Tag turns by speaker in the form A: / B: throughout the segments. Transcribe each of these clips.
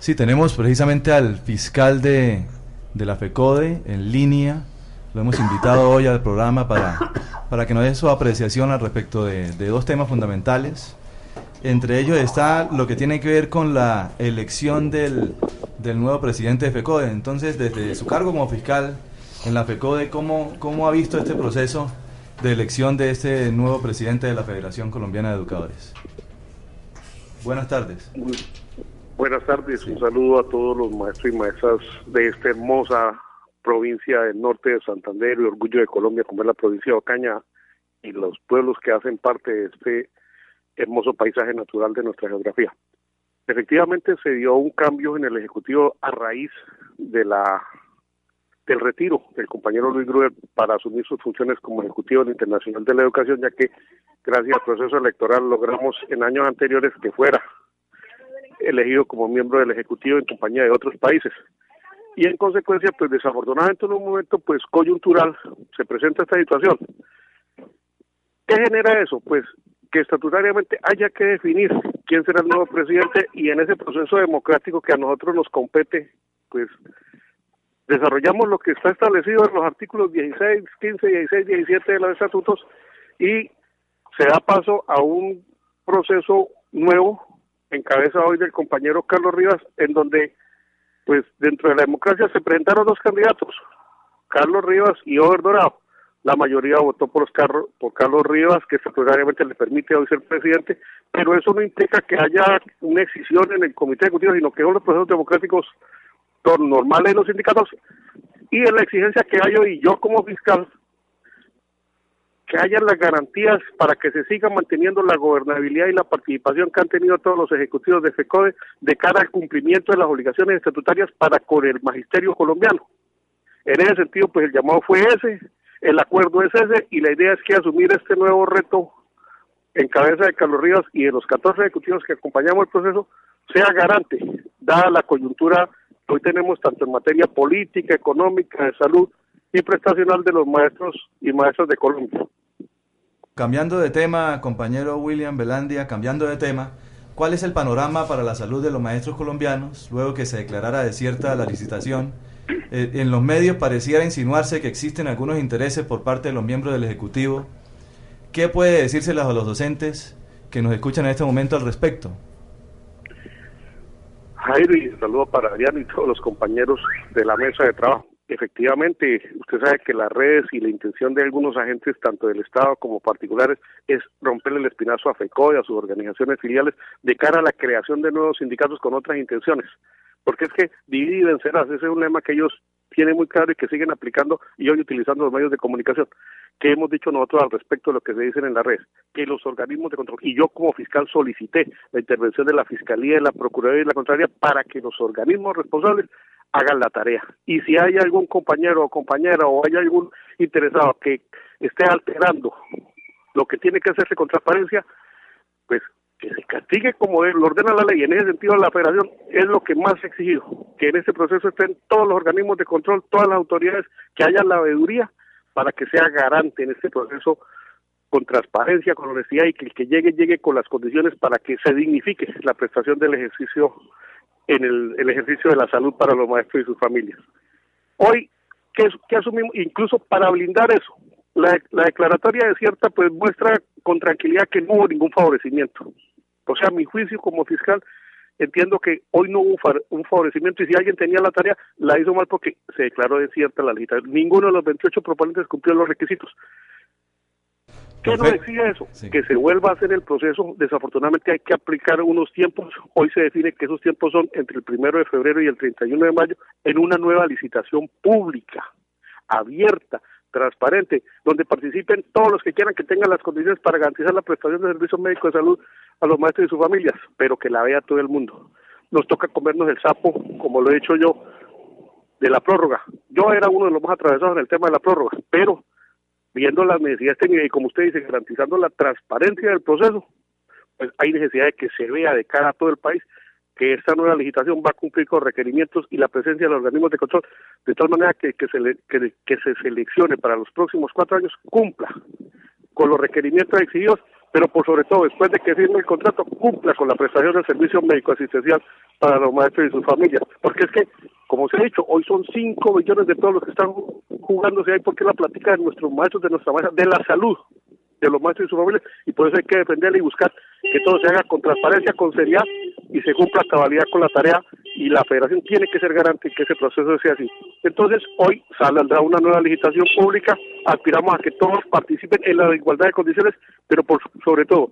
A: Sí, tenemos precisamente al fiscal de, la FECODE en línea. Lo hemos invitado hoy al programa para, para que nos dé su apreciación al respecto de, dos temas fundamentales. Entre ellos está lo que tiene que ver con la elección del, nuevo presidente de FECODE. Entonces, desde su cargo como fiscal en la FECODE, ¿cómo, ¿cómo ha visto este proceso de elección de este nuevo presidente de la Federación Colombiana de Educadores? Buenas tardes.
B: Buenas tardes, un saludo a todos los maestros y maestras de esta hermosa provincia del norte de Santander y orgullo de Colombia, como es la provincia de Ocaña, y los pueblos que hacen parte de este hermoso paisaje natural de nuestra geografía. Efectivamente se dio un cambio en el Ejecutivo a raíz de la del retiro del compañero Luis Gruber para asumir sus funciones como Ejecutivo Internacional de la Educación, ya que gracias al proceso electoral logramos en años anteriores que fuera elegido como miembro del Ejecutivo en compañía de otros países. Y en consecuencia, pues desafortunadamente en un momento pues coyuntural se presenta esta situación. ¿Qué genera eso? Pues que estatutariamente haya que definir quién será el nuevo presidente y en ese proceso democrático que a nosotros nos compete, pues desarrollamos lo que está establecido en los artículos 16, 15, 16, 17 de los estatutos y se da paso a un proceso nuevo en cabeza hoy del compañero Carlos Rivas, en donde, pues, dentro de la democracia se presentaron dos candidatos, Carlos Rivas y Over Dorado. La mayoría votó por, los Carlos, por Carlos Rivas, que estatutariamente le permite hoy ser presidente, pero eso no implica que haya una excisión en el comité ejecutivo, sino que son los procesos democráticos normales de los sindicatos y en la exigencia que hay hoy, yo como fiscal que haya las garantías para que se siga manteniendo la gobernabilidad y la participación que han tenido todos los ejecutivos de FECODE de cara al cumplimiento de las obligaciones estatutarias para con el magisterio colombiano. En ese sentido, pues el llamado fue ese, el acuerdo es ese y la idea es que asumir este nuevo reto en cabeza de Carlos Rivas y de los 14 ejecutivos que acompañamos el proceso sea garante, dada la coyuntura que hoy tenemos tanto en materia política, económica, de salud y prestacional de los maestros y maestras de Colombia.
A: Cambiando de tema, compañero William Belandia, cambiando de tema, ¿cuál es el panorama para la salud de los maestros colombianos luego que se declarara desierta la licitación? Eh, en los medios pareciera insinuarse que existen algunos intereses por parte de los miembros del Ejecutivo. ¿Qué puede decírselas a los docentes que nos escuchan en este momento al respecto?
B: Jairo, y saludo para Adriano y todos los compañeros de la mesa de trabajo efectivamente, usted sabe que las redes y la intención de algunos agentes, tanto del Estado como particulares, es romperle el espinazo a FECO y a sus organizaciones filiales de cara a la creación de nuevos sindicatos con otras intenciones. Porque es que dividir y vencerás, ese es un lema que ellos tienen muy claro y que siguen aplicando y hoy utilizando los medios de comunicación. ¿Qué hemos dicho nosotros al respecto de lo que se dice en la red? Que los organismos de control, y yo como fiscal solicité la intervención de la Fiscalía, de la Procuraduría y la Contraria para que los organismos responsables hagan la tarea. Y si hay algún compañero o compañera o hay algún interesado que esté alterando lo que tiene que hacerse con transparencia, pues que se castigue como lo ordena la ley. En ese sentido, la federación es lo que más exigido, que en ese proceso estén todos los organismos de control, todas las autoridades, que haya la veeduría para que sea garante en este proceso con transparencia, con honestidad y que el que llegue, llegue con las condiciones para que se dignifique la prestación del ejercicio en el, ejercicio de la salud para los maestros y sus familias. Hoy, ¿qué, asumimos? Incluso para blindar eso, la, declaratoria de cierta pues muestra con tranquilidad que no hubo ningún favorecimiento. O sea, mi juicio como fiscal entiendo que hoy no hubo un favorecimiento y si alguien tenía la tarea, la hizo mal porque se declaró desierta la lista. Ninguno de los 28 proponentes cumplió los requisitos. ¿Qué nos exige eso? Que se vuelva a hacer el proceso. Desafortunadamente hay que aplicar unos tiempos. Hoy se define que esos tiempos son entre el primero de febrero y el 31 de mayo en una nueva licitación pública, abierta, transparente, donde participen todos los que quieran que tengan las condiciones para garantizar la prestación de servicios médicos de salud a los maestros y sus familias, pero que la vea todo el mundo. nos toca comernos el sapo, como lo he dicho yo, de la prórroga. Yo era uno de los más atravesados en el tema de la prórroga, pero viendo las necesidades técnicas y como usted dice, garantizando la transparencia del proceso, pues hay necesidad de que se vea de cara a todo el país que esta nueva legislación va a cumplir con requerimientos y la presencia de los organismos de control, de tal manera que, que, se, que, que se seleccione para los próximos cuatro años cumpla con los requerimientos exigidos pero por sobre todo, después de que firme el contrato, cumpla con la prestación del servicio médico asistencial para los maestros y sus familias. Porque es que, como se ha dicho, hoy son 5 millones de todos los que están jugándose ahí porque la plática de nuestros maestros, de nuestra maestra, de la salud de los maestros y sus familias, y por eso hay que defenderla y buscar que todo se haga con transparencia, con seriedad y se cumpla cabalidad con la tarea y la federación tiene que ser garante que ese proceso sea así. Entonces, hoy saldrá una nueva legislación pública, aspiramos a que todos participen en la igualdad de condiciones, pero por sobre todo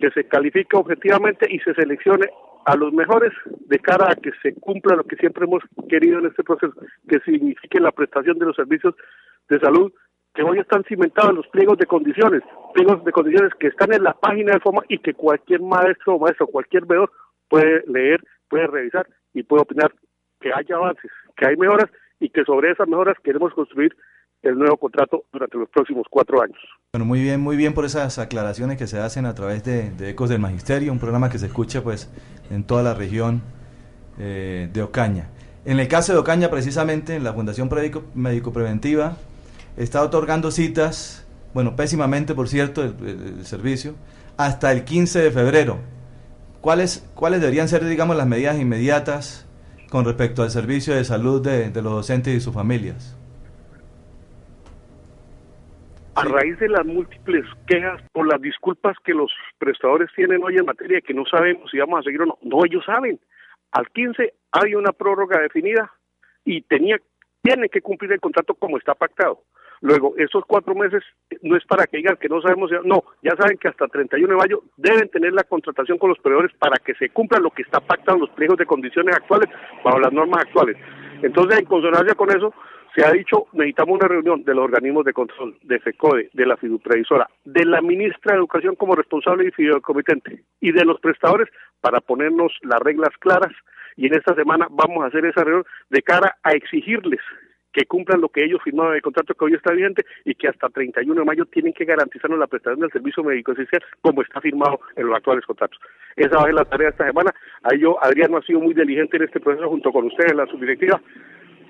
B: que se califique objetivamente y se seleccione a los mejores de cara a que se cumpla lo que siempre hemos querido en este proceso, que signifique la prestación de los servicios de salud que hoy están cimentados en los pliegos de condiciones, pliegos de condiciones que están en la página de forma y que cualquier maestro o maestro, cualquier veedor puede leer, puede revisar y puede opinar que haya avances, que hay mejoras y que sobre esas mejoras queremos construir el nuevo contrato durante los próximos cuatro años.
A: Bueno, muy bien, muy bien por esas aclaraciones que se hacen a través de, Ecos del Magisterio, un programa que se escucha pues en toda la región eh, de Ocaña. En el caso de Ocaña, precisamente, en la Fundación Médico Preventiva, está otorgando citas, bueno, pésimamente por cierto, el, servicio, hasta el 15 de febrero. ¿Cuáles, ¿Cuáles deberían ser, digamos, las medidas inmediatas con respecto al servicio de salud de, los docentes y sus familias?
B: A raíz de las múltiples quejas por las disculpas que los prestadores tienen hoy en materia de que no sabemos si vamos a seguir o no, no, ellos saben. Al 15 hay una prórroga definida y tenía, tiene que cumplir el contrato como está pactado. Luego, esos cuatro meses no es para que digan que no sabemos, no, ya saben que hasta 31 de mayo deben tener la contratación con los proveedores para que se cumpla lo que está pactado en los pliegos de condiciones actuales bajo las normas actuales. Entonces, en consonancia con eso, se ha dicho, necesitamos una reunión de los organismos de control, de FECODE, de la fiduprevisora, de la ministra de Educación como responsable y fideicomitente, y de los prestadores para ponernos las reglas claras. Y en esta semana vamos a hacer esa reunión de cara a exigirles que cumplan lo que ellos firmaron en el contrato que hoy está vigente y que hasta 31 de mayo tienen que garantizarnos la prestación del servicio médico esencial como está firmado en los actuales contratos. Esa va a ser la tarea de esta semana. Ahí yo, Adrián, no ha sido muy diligente en este proceso junto con ustedes la subdirectiva.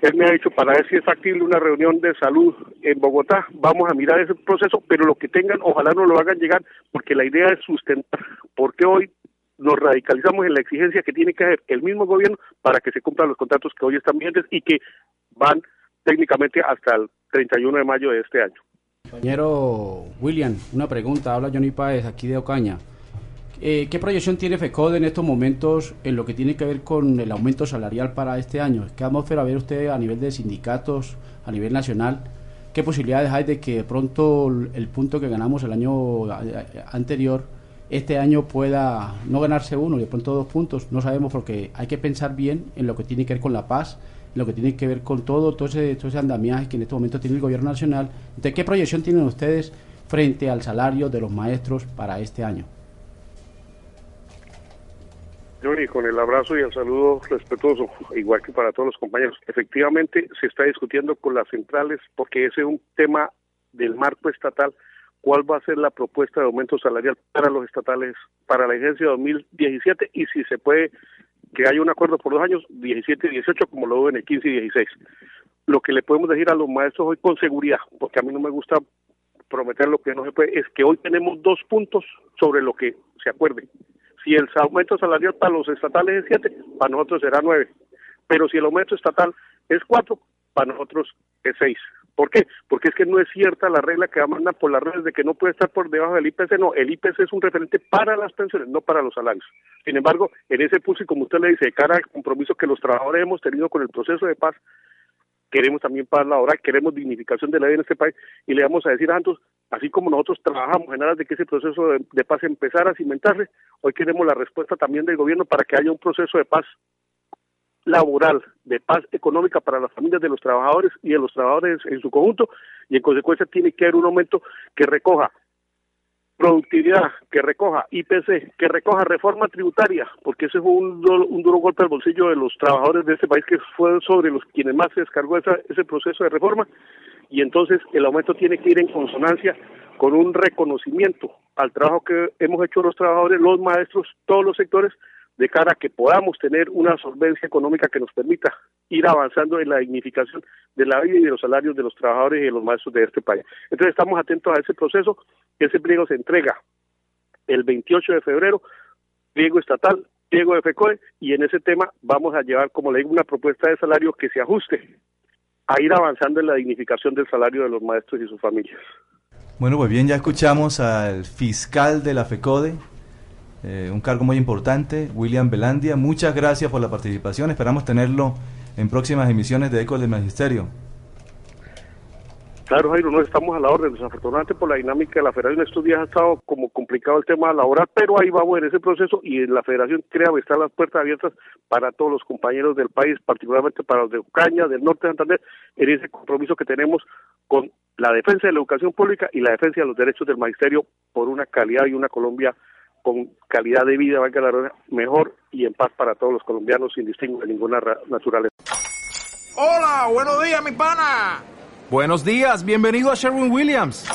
B: Él me ha dicho para ver si es factible una reunión de salud en Bogotá. Vamos a mirar ese proceso, pero lo que tengan, ojalá no lo hagan llegar, porque la idea es sustentar. Porque hoy nos radicalizamos en la exigencia que tiene que hacer el mismo gobierno para que se cumplan los contratos que hoy están vigentes y que van técnicamente hasta el 31 de mayo de este año.
C: Compañero William, una pregunta, habla Johnny Páez aquí de Ocaña. Eh, ¿Qué proyección tiene FECODE en estos momentos en lo que tiene que ver con el aumento salarial para este año? ¿Qué atmósfera ve usted a nivel de sindicatos, a nivel nacional? ¿Qué posibilidades hay de que de pronto el punto que ganamos el año anterior, este año pueda no ganarse uno y de pronto dos puntos? No sabemos porque hay que pensar bien en lo que tiene que ver con la paz lo que tiene que ver con todo, todo ese, todo ese andamiaje que en este momento tiene el gobierno nacional. ¿De qué proyección tienen ustedes frente al salario de los maestros para este año?
B: Johnny, con el abrazo y el saludo respetuoso, igual que para todos los compañeros. Efectivamente, se está discutiendo con las centrales porque ese es un tema del marco estatal. ¿Cuál va a ser la propuesta de aumento salarial para los estatales para la agencia 2017 y si se puede que haya un acuerdo por dos años, 17 y 18, como lo hubo en el 15 y 16. Lo que le podemos decir a los maestros hoy con seguridad, porque a mí no me gusta prometer lo que no se puede, es que hoy tenemos dos puntos sobre lo que se acuerde. Si el aumento salarial para los estatales es 7, para nosotros será 9. Pero si el aumento estatal es 4, para nosotros es 6. ¿Por qué? Porque es que no es cierta la regla que mandan por las redes de que no puede estar por debajo del IPC. No, el IPC es un referente para las pensiones, no para los salarios. Sin embargo, en ese punto, y como usted le dice, de cara al compromiso que los trabajadores hemos tenido con el proceso de paz, queremos también paz laboral, queremos dignificación de la vida en este país y le vamos a decir a Santos, así como nosotros trabajamos en aras de que ese proceso de, de paz empezara a cimentarse, hoy queremos la respuesta también del gobierno para que haya un proceso de paz laboral, de paz económica para las familias de los trabajadores y de los trabajadores en su conjunto, y en consecuencia tiene que haber un aumento que recoja productividad, que recoja IPC, que recoja reforma tributaria, porque ese fue un, un duro golpe al bolsillo de los trabajadores de este país que fueron sobre los quienes más se descargó ese proceso de reforma y entonces el aumento tiene que ir en consonancia con un reconocimiento al trabajo que hemos hecho los trabajadores, los maestros, todos los sectores, de cara a que podamos tener una solvencia económica que nos permita ir avanzando en la dignificación de la vida y de los salarios de los trabajadores y de los maestros de este país. Entonces estamos atentos a ese proceso, ese pliego se entrega el 28 de febrero, pliego estatal, pliego de FECOE, y en ese tema vamos a llevar, como le digo, una propuesta de salario que se ajuste a ir avanzando en la dignificación del salario de los maestros y sus familias.
A: Bueno, pues bien, ya escuchamos al fiscal de la FECODE, eh, un cargo muy importante, William Belandia. Muchas gracias por la participación. Esperamos tenerlo en próximas emisiones de Ecos del Magisterio.
B: Claro, Jairo, no estamos a la orden. Desafortunadamente, por la dinámica de la federación, estos días ha estado como complicado el tema laboral, pero ahí vamos en ese proceso y la federación crea están las puertas abiertas para todos los compañeros del país, particularmente para los de Ucaña, del norte de Santander, en ese compromiso que tenemos con la defensa de la educación pública y la defensa de los derechos del magisterio por una calidad y una Colombia con calidad de vida, valga la mejor y en paz para todos los colombianos sin distingo de ninguna naturaleza.
D: Hola, buenos días, mi pana.
E: Buenos días, bienvenido a Sherwin Williams.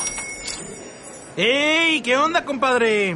D: ¡Ey! ¿Qué onda, compadre?